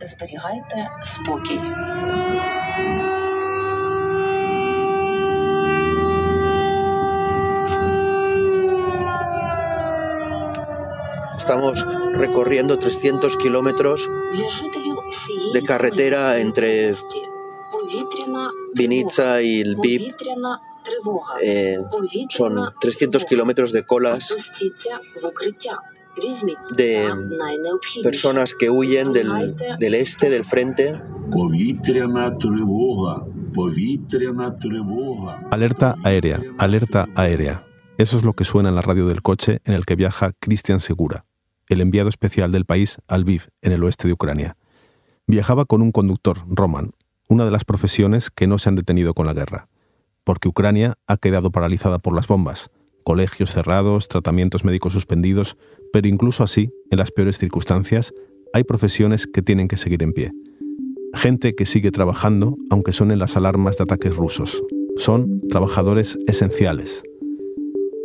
Зберігайте спокій. Estamos recorriendo 300 kilómetros Для жителів всієї de carretera entre області повітряна Vinica y el Bib. повітряна тривога. Eh, Повітряна son 300 kilómetros de colas de personas que huyen del, del este, del frente. Alerta aérea, alerta aérea. Eso es lo que suena en la radio del coche en el que viaja Cristian Segura, el enviado especial del país al Lviv, en el oeste de Ucrania. Viajaba con un conductor, Roman, una de las profesiones que no se han detenido con la guerra, porque Ucrania ha quedado paralizada por las bombas, colegios cerrados, tratamientos médicos suspendidos, pero incluso así, en las peores circunstancias, hay profesiones que tienen que seguir en pie. Gente que sigue trabajando aunque suenen las alarmas de ataques rusos. Son trabajadores esenciales.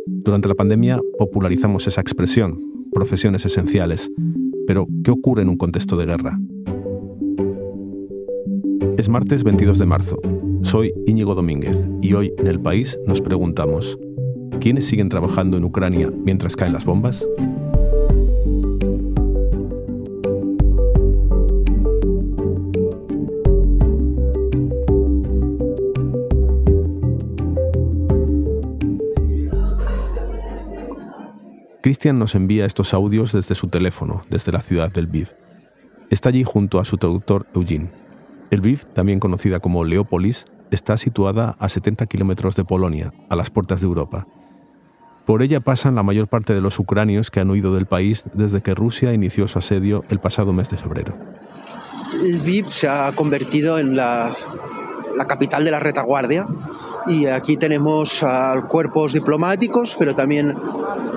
Durante la pandemia popularizamos esa expresión, profesiones esenciales. Pero, ¿qué ocurre en un contexto de guerra? Es martes 22 de marzo. Soy Íñigo Domínguez y hoy en el país nos preguntamos, ¿quiénes siguen trabajando en Ucrania mientras caen las bombas? Cristian nos envía estos audios desde su teléfono, desde la ciudad del Lviv. Está allí junto a su traductor Eugene. El Lviv, también conocida como Leópolis, está situada a 70 kilómetros de Polonia, a las puertas de Europa. Por ella pasan la mayor parte de los ucranios que han huido del país desde que Rusia inició su asedio el pasado mes de febrero. Lviv se ha convertido en la, la capital de la retaguardia y aquí tenemos a cuerpos diplomáticos, pero también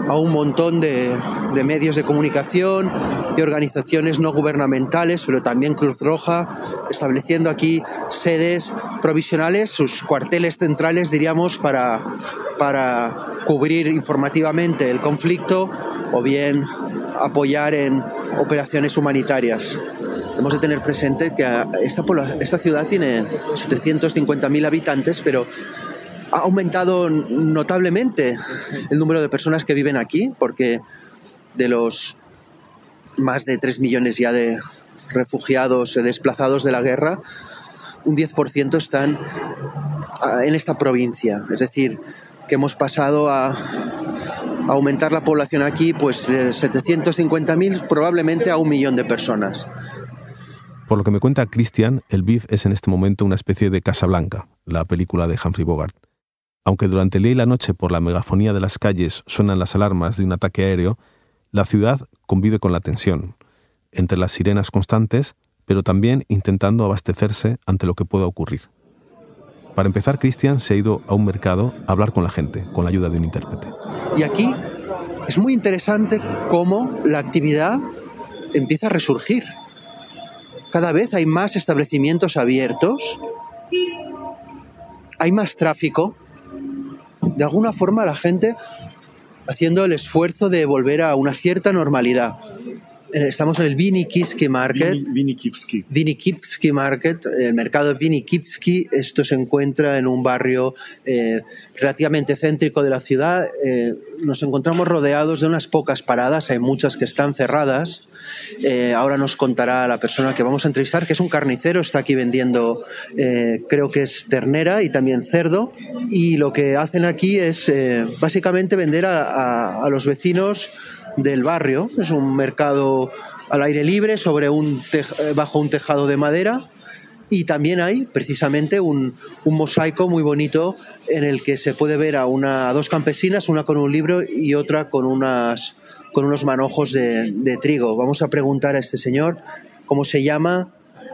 a un montón de, medios de comunicación y organizaciones no gubernamentales, pero también Cruz Roja, estableciendo aquí sedes provisionales, sus cuarteles centrales, diríamos, para, para cubrir informativamente el conflicto o bien apoyar en operaciones humanitarias. Hemos de tener presente que esta, ciudad tiene 750.000 habitantes, pero ha aumentado notablemente el número de personas que viven aquí, porque de los más de 3 millones ya de refugiados desplazados de la guerra, un 10% están ah, en esta provincia. Es decir, que hemos pasado a aumentar la población aquí pues de 750.000 probablemente a un millón de personas. Por lo que me cuenta Christian, el Lviv es en este momento una especie de Casa Blanca, la película de Humphrey Bogart. Aunque durante el día y la noche por la megafonía de las calles suenan las alarmas de un ataque aéreo, la ciudad convive con la tensión, entre las sirenas constantes, pero también intentando abastecerse ante lo que pueda ocurrir. Para empezar, Christian se ha ido a un mercado a hablar con la gente, con la ayuda de un intérprete. Y aquí es muy interesante cómo la actividad empieza a resurgir. Cada vez hay más establecimientos abiertos, hay más tráfico. De alguna forma la gente haciendo el esfuerzo de volver a una cierta normalidad estamos en el Vinikivsky Market. Vinikivsky. Vinikivsky Market, el mercado Vinikivsky. Esto se encuentra en un barrio eh, relativamente céntrico de la ciudad. Eh, nos encontramos rodeados de unas pocas paradas, hay muchas que están cerradas. Eh, ahora nos contará la persona que vamos a entrevistar, que es un carnicero, está aquí vendiendo, eh, creo que es ternera y también cerdo. Y lo que hacen aquí es eh, básicamente vender a, a, a los vecinos del barrio. Es un mercado al aire libre sobre un eh, bajo un tejado de madera y también hay precisamente un, un, mosaico muy bonito en el que se puede ver a, una, dos campesinas, una con un libro y otra con, unas, con unos manojos de, de trigo. Vamos a preguntar a este señor cómo se llama.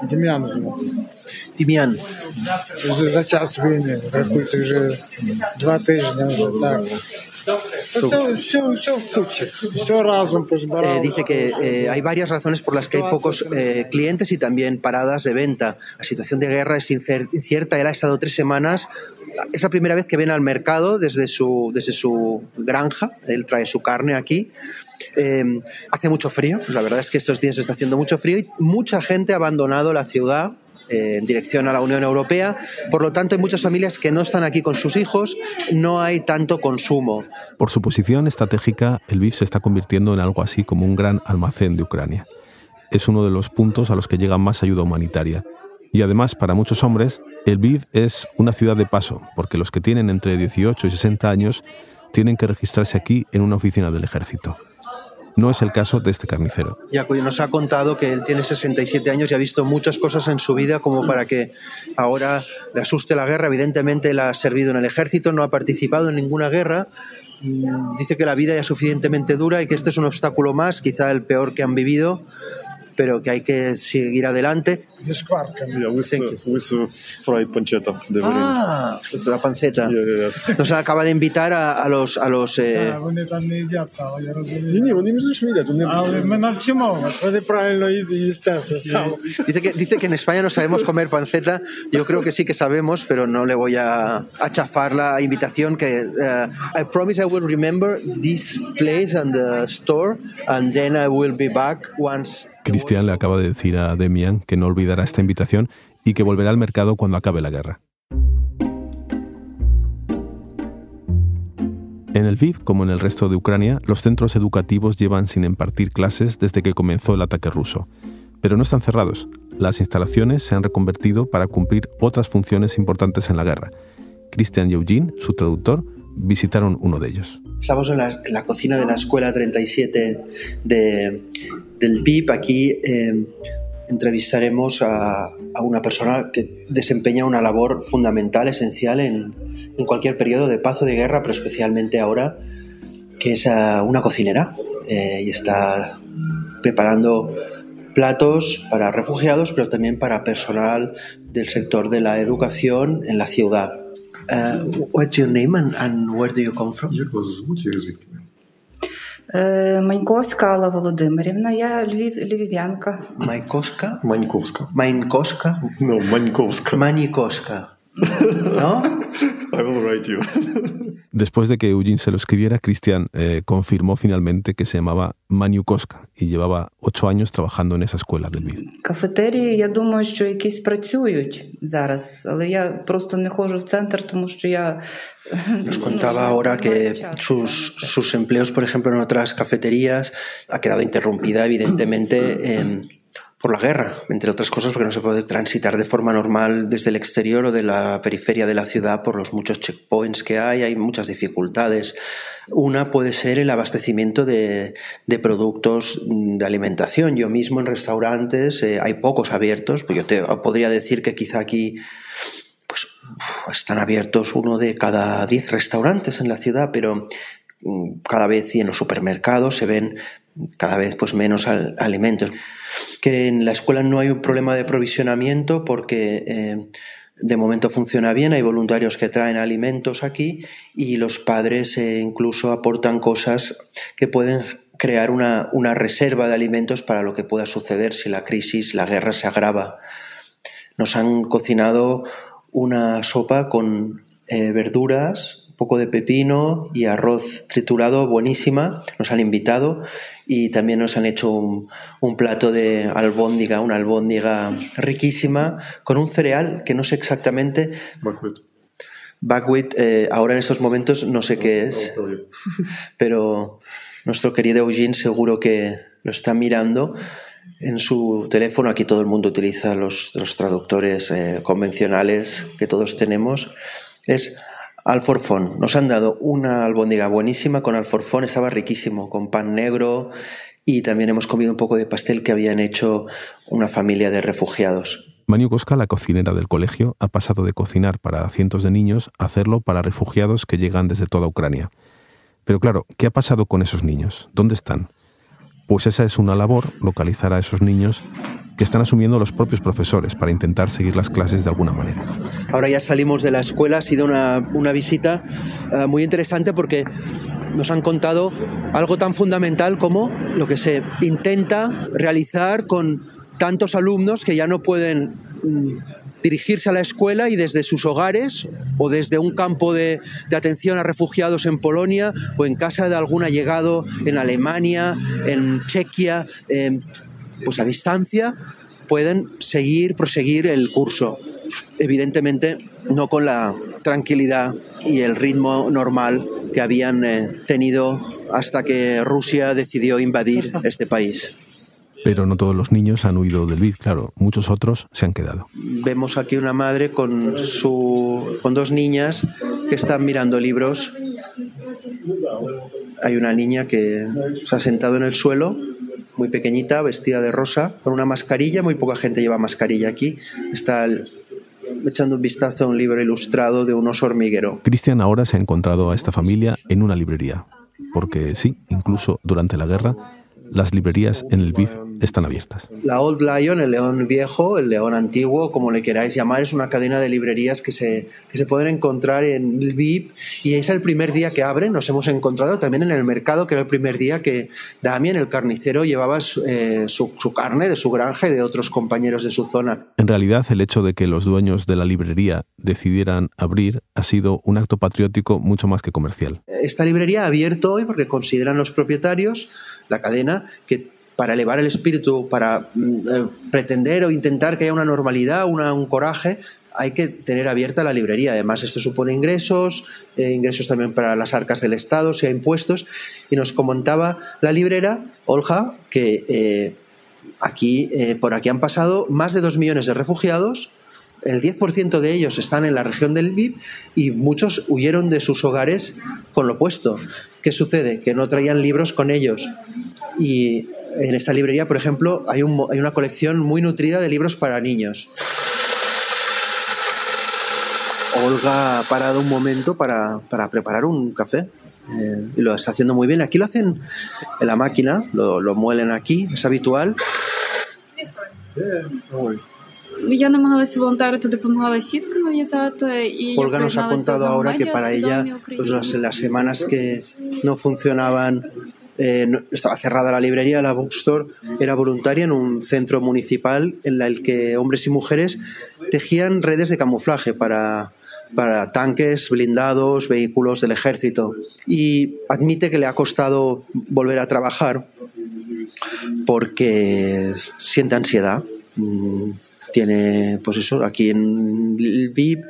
Dimian. Dimian. Eh, dice que eh, hay varias razones por las que hay pocos eh, clientes y también paradas de venta. La situación de guerra es incierta. Él ha estado tres semanas. Es la primera vez que viene al mercado desde su, desde su granja. Él trae su carne aquí. Em, hace mucho frío. Pues la verdad es que estos días está haciendo mucho frío y mucha gente ha abandonado la ciudad en dirección a la Unión Europea. Por lo tanto, hay muchas familias que no están aquí con sus hijos, no hay tanto consumo. Por su posición estratégica, el Lviv se está convirtiendo en algo así como un gran almacén de Ucrania. Es uno de los puntos a los que llega más ayuda humanitaria. Y además, para muchos hombres, el Lviv es una ciudad de paso, porque los que tienen entre 18 y 60 años tienen que registrarse aquí en una oficina del ejército. No es el caso de este carnicero. Yacuyo nos ha contado que él tiene 67 años y ha visto muchas cosas en su vida como para que ahora le asuste la guerra. Evidentemente él ha servido en el ejército, no ha participado en ninguna guerra. Mm, Dice que la vida ya es suficientemente dura y que este es un obstáculo más, quizá el peor que han vivido, pero que hay que seguir adelante. Ah, pues la panceta. Nos acaba de invitar a, a los... Eh, dice que, en España no sabemos comer panceta, yo creo que sí que sabemos, pero no le voy a, la invitación que... Uh, I promise I will remember this store and then I will be back once Cristian le acaba de decir a Demian que no olvidará esta invitación y que volverá al mercado cuando acabe la guerra. En el Lviv, como en el resto de Ucrania, los centros educativos llevan sin impartir clases desde que comenzó el ataque ruso. Pero no están cerrados. Las instalaciones se han reconvertido para cumplir otras funciones importantes en la guerra. Christian Eugene, su traductor, visitaron uno de ellos. Estamos en la cocina de la escuela 37 de, del PIB. Aquí eh, entrevistaremos a, una persona que desempeña una labor fundamental, esencial en, cualquier periodo de paz o de guerra, pero especialmente ahora, que es una cocinera eh, y está preparando platos para refugiados, pero también para personal del sector de la educación en la ciudad. Uh, what's your name and, and where do you come from? Маньковська Алла Володимирівна, я львів, львів'янка. Майкошка? Маньковська. Майнкошка? Ну, Маньковська. Манікошка. ¿No? I will write you. Después de que Eugene se lo escribiera, Christian eh, confirmó finalmente que se llamaba Maniukoska y llevaba ocho años trabajando en esa escuela del Lviv. Кафетерії, я думаю, що якісь працюють зараз, але я просто не ходжу в центр, тому що я Nos ну, contaba не ahora маю que часу. sus, sus empleos, por ejemplo, en otras cafeterías, ha quedado interrumpida, evidentemente, em, por la guerra, entre otras cosas, porque no se puede transitar de forma normal desde el exterior o de la periferia de la ciudad por los muchos checkpoints que hay, hay muchas dificultades. Una puede ser el abastecimiento de, de productos de alimentación. Yo mismo en restaurantes eh, hay pocos abiertos, pues yo te podría decir que quizá aquí pues están abiertos uno de cada diez restaurantes en la ciudad, pero mm, cada vez y en los supermercados se ven cada vez pues menos al- alimentos. Que en la escuela no hay un problema de provisionamiento porque eh, de momento funciona bien, hay voluntarios que traen alimentos aquí y los padres eh, incluso aportan cosas que pueden crear una, una reserva de alimentos para lo que pueda suceder si la crisis, la guerra se agrava. Nos han cocinado una sopa con eh, verduras, poco de pepino y arroz triturado, buenísima. Nos han invitado y también nos han hecho un, un plato de albóndiga, una albóndiga riquísima, con un cereal que no sé exactamente. Buckwheat. Buckwheat, eh, ahora en estos momentos no sé qué es, pero nuestro querido Eugene seguro que lo está mirando en su teléfono. Aquí todo el mundo utiliza los, los traductores eh, convencionales que todos tenemos. Es alforfón. Nos han dado una albóndiga buenísima con alforfón, estaba riquísimo, con pan negro y también hemos comido un poco de pastel que habían hecho una familia de refugiados. Maniukoska, la cocinera del colegio, ha pasado de cocinar para cientos de niños a hacerlo para refugiados que llegan desde toda Ucrania. Pero claro, ¿qué ha pasado con esos niños? ¿Dónde están? Pues esa es una labor, localizar a esos niños están asumiendo los propios profesores para intentar seguir las clases de alguna manera. Ahora ya salimos de la escuela, ha sido una, una visita eh, muy interesante porque nos han contado algo tan fundamental como lo que se intenta realizar con tantos alumnos que ya no pueden mm, dirigirse a la escuela y desde sus hogares o desde un campo de, de, atención a refugiados en Polonia o en casa de algún allegado en Alemania, en Chequia, pues a distancia pueden seguir, proseguir el curso. Evidentemente no con la tranquilidad y el ritmo normal que habían eh, tenido hasta que Rusia decidió invadir este país. Pero no todos los niños han huido del Lviv, claro, muchos otros se han quedado. Vemos aquí una madre con, su, con dos niñas que están mirando libros. Hay una niña que se ha sentado en el suelo, muy pequeñita, vestida de rosa, con una mascarilla. Muy poca gente lleva mascarilla aquí. Está echando un vistazo a un libro ilustrado de un oso hormiguero. Cristian ahora se ha encontrado a esta familia en una librería, porque sí, incluso durante la guerra, las librerías en el BIF están abiertas. La Old Lion, el león viejo, el león antiguo, como le queráis llamar, es una cadena de librerías que se, que se pueden encontrar en Lviv y es el primer día que abren. Nos hemos encontrado también en el mercado, que era el primer día que Damien, el carnicero, llevaba eh, su, su carne de su granja y de otros compañeros de su zona. En realidad, el hecho de que los dueños de la librería decidieran abrir ha sido un acto patriótico mucho más que comercial. Esta librería ha abierto hoy porque consideran los propietarios, la cadena, que para elevar el espíritu, para eh, pretender o intentar que haya una normalidad, una, un coraje, hay que tener abierta la librería. Además, esto supone ingresos, eh, ingresos también para las arcas del Estado, sea impuestos. Y nos comentaba la librera, Olja, que eh, aquí, por aquí han pasado más de dos millones de refugiados. El 10% de ellos están en la región del Lviv y muchos huyeron de sus hogares con lo puesto. ¿Qué sucede? Que no traían libros con ellos. Y en esta librería, por ejemplo, hay, un, hay una colección muy nutrida de libros para niños. Olga ha parado un momento para, para preparar un café. Eh, y lo está haciendo muy bien. Aquí lo hacen en la máquina, lo, lo muelen aquí, es habitual. Я намагалася волонтерити, допомагала сітками в'язати. І Olga nos ha contado ahora que para ella pues, las, las semanas que no funcionaban eh, estaba cerrada la librería, la bookstore, era voluntaria en un centro municipal en el que hombres y mujeres tejían redes de camuflaje para, para tanques, blindados, vehículos del ejército. Y admite que le ha costado volver a trabajar porque siente ansiedad. Mm, Tiene, pues eso, aquí en Lviv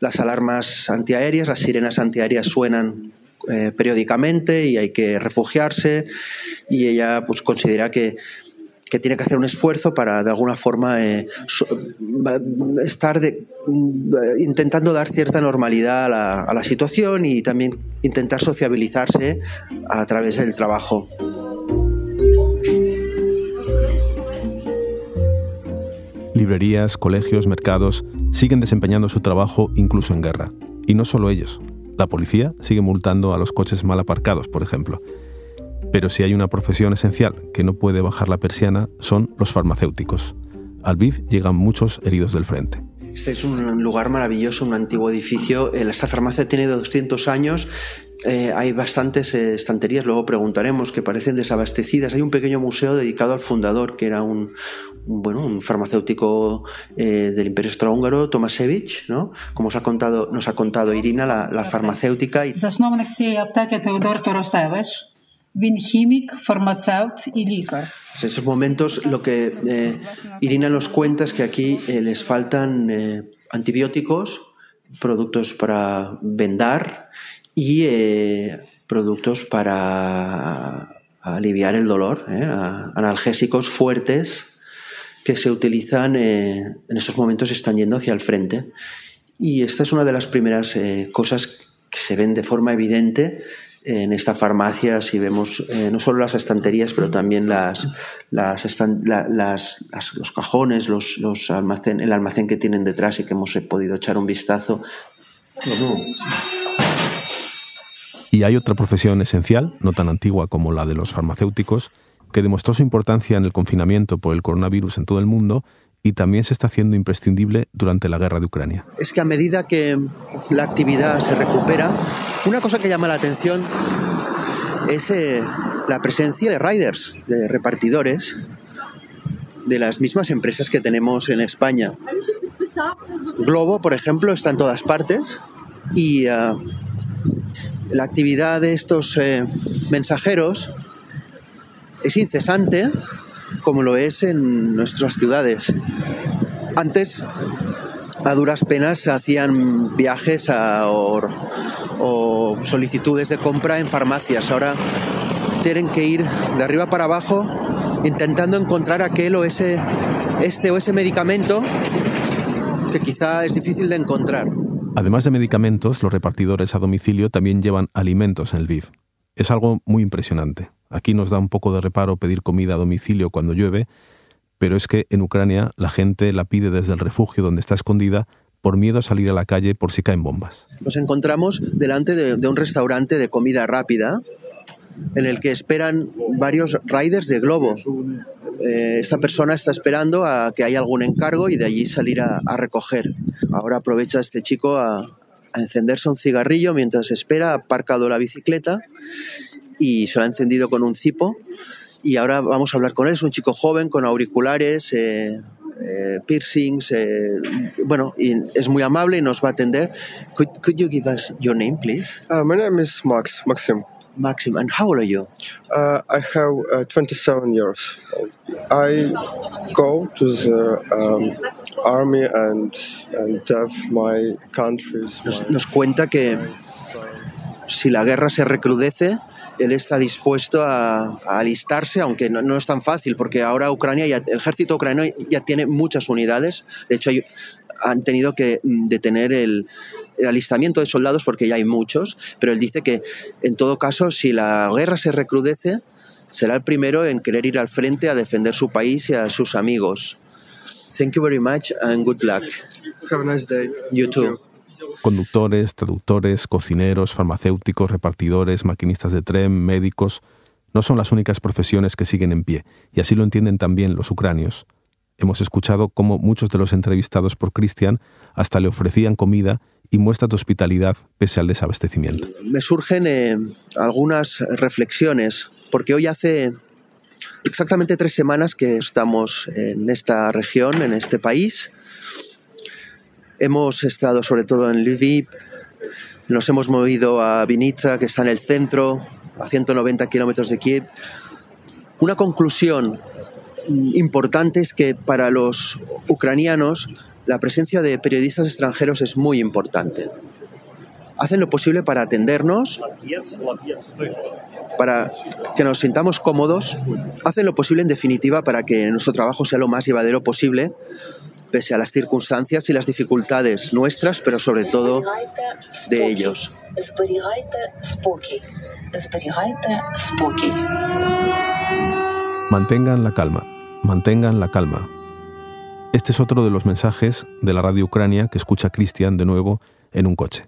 las alarmas antiaéreas, las sirenas antiaéreas suenan eh, periódicamente y hay que refugiarse y ella pues considera que, que tiene que hacer un esfuerzo para de alguna forma eh, estar de- mm, intentando dar cierta normalidad a la, a la situación y también intentar sociabilizarse a través del trabajo. Librerías, colegios, mercados siguen desempeñando su trabajo incluso en guerra. Y no solo ellos. La policía sigue multando a los coches mal aparcados, por ejemplo. Pero si hay una profesión esencial que no puede bajar la persiana, son los farmacéuticos. Al BIF llegan muchos heridos del frente. Este es un lugar maravilloso, un antiguo edificio. Eh, Esta farmacia tiene 200 años. Eh, hay bastantes eh, estanterías, luego preguntaremos, que parecen desabastecidas. Hay un pequeño museo dedicado al fundador, que era un, un, bueno, un farmacéutico eh, del Imperio Austrohúngaro, Tomasevich, ¿no? Como os ha contado, nos ha contado Irina, la, la farmacéutica. Y y pues En esos momentos lo que eh, Irina nos cuenta es que aquí eh, les faltan eh, antibióticos, productos para vendar y eh, productos para aliviar el dolor, eh, analgésicos fuertes que se utilizan eh, en esos momentos están yendo hacia el frente. Y esta es una de las primeras cosas que se ven de forma evidente en esta farmacia, si vemos eh, no solo las estanterías, pero también las, las, la- las- los cajones, los, los almacén, el almacén que tienen detrás y que hemos eh, podido echar un vistazo. Y hay otra profesión esencial, no tan antigua como la de los farmacéuticos, que demostró su importancia en el confinamiento por el coronavirus en todo el mundo y también se está haciendo imprescindible durante la guerra de Ucrania. es que a medida que la actividad se recupera, una cosa que llama la atención es eh, la presencia de riders, de repartidores, de las mismas empresas que tenemos en España. globo, por ejemplo, está en todas partes y uh, la actividad de estos eh, mensajeros es incesante como lo es en nuestras ciudades. Antes, a duras penas, se hacían viajes o, solicitudes de compra en farmacias. Ahora tienen que ir de arriba para abajo intentando encontrar aquel o ese, este o ese medicamento que quizá es difícil de encontrar. Además de medicamentos, los repartidores a domicilio también llevan alimentos en el VIV. Es algo muy impresionante. Aquí nos da un poco de reparo pedir comida a domicilio cuando llueve, pero es que en Ucrania la gente la pide desde el refugio donde está escondida por miedo a salir a la calle por si caen bombas. Nos encontramos delante de, de un restaurante de comida rápida en el que esperan varios riders de globo. Eh, esta persona está esperando a que haya algún encargo y de allí salir a, a recoger. Ahora aprovecha este chico a, a, encenderse un cigarrillo mientras espera, ha aparcado la bicicleta y se lo ha encendido con un cipo. Y ahora vamos a hablar con él. Es un chico joven con auriculares, eh, eh, piercings, eh, bueno, y es muy amable y nos va a atender. Could, could you give us your name, please? Uh, my name is Max, Maxim. Maxim, and how old are you? Uh, I have uh, 27 years. I go to the um, army and, and have my countries. Nos, my- nos cuenta que si la guerra se recrudece, él está dispuesto a, a alistarse, aunque no, no es tan fácil, porque ahora Ucrania, ya, el ejército ucraniano ya tiene muchas unidades. De hecho, hay- han tenido que mm, detener el, el alistamiento de soldados porque ya hay muchos, pero él dice que en todo caso, si la guerra se recrudece, será el primero en querer ir al frente a defender su país y a sus amigos. Thank you very much and good luck. Have a nice day. You too. Conductores, traductores, cocineros, farmacéuticos, repartidores, maquinistas de tren, médicos, no son las únicas profesiones que siguen en pie, y así lo entienden también los ucranios. Hemos escuchado cómo muchos de los entrevistados por Cristian hasta le ofrecían comida y muestras de hospitalidad pese al desabastecimiento. me surgen eh, algunas reflexiones, porque hoy hace exactamente tres semanas que estamos en esta región, en este país. Hemos estado sobre todo en Lviv, nos hemos movido a Vinitsa, que está en el centro, a 190 kilómetros de Kiev. Una conclusión importante es que para los ucranianos la presencia de periodistas extranjeros es muy importante. Hacen lo posible para atendernos, para que nos sintamos cómodos, hacen lo posible en definitiva para que nuestro trabajo sea lo más llevadero posible, pese a las circunstancias y las dificultades nuestras, pero sobre todo de ellos. Mantengan la calma, mantengan la calma. Este es otro de los mensajes de la radio Ucrania que escucha Cristian de nuevo en un coche,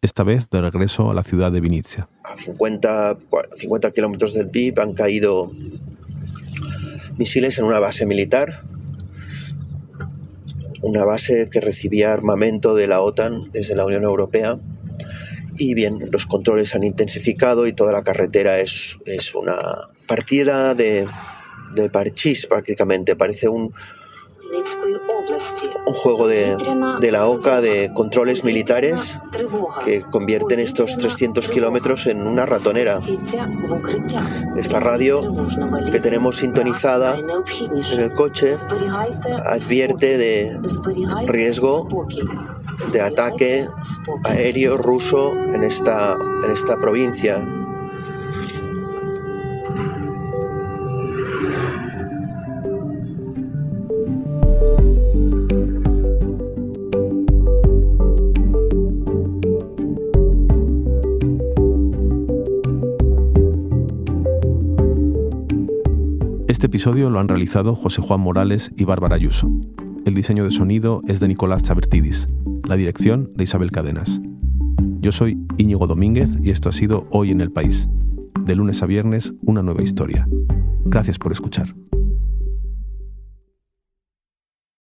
esta vez de regreso a la ciudad de Vinitsia. A 50, 50 kilómetros del PIB han caído misiles en una base militar una base que recibía armamento de la OTAN desde la Unión Europea. Y bien, los controles han intensificado y toda la carretera es, es una partida de, de parchís prácticamente. Parece un, un juego de, de la OCA de controles militares que convierten estos 300 kilómetros en una ratonera. Esta radio que tenemos sintonizada en el coche advierte de riesgo de ataque aéreo ruso en esta, en esta provincia. Este episodio lo han realizado José Juan Morales y Bárbara Ayuso. El diseño de sonido es de Nicolás Chabertidis, la dirección de Isabel Cadenas. Yo soy Íñigo Domínguez y esto ha sido Hoy en el País. De lunes a viernes, una nueva historia. Gracias por escuchar.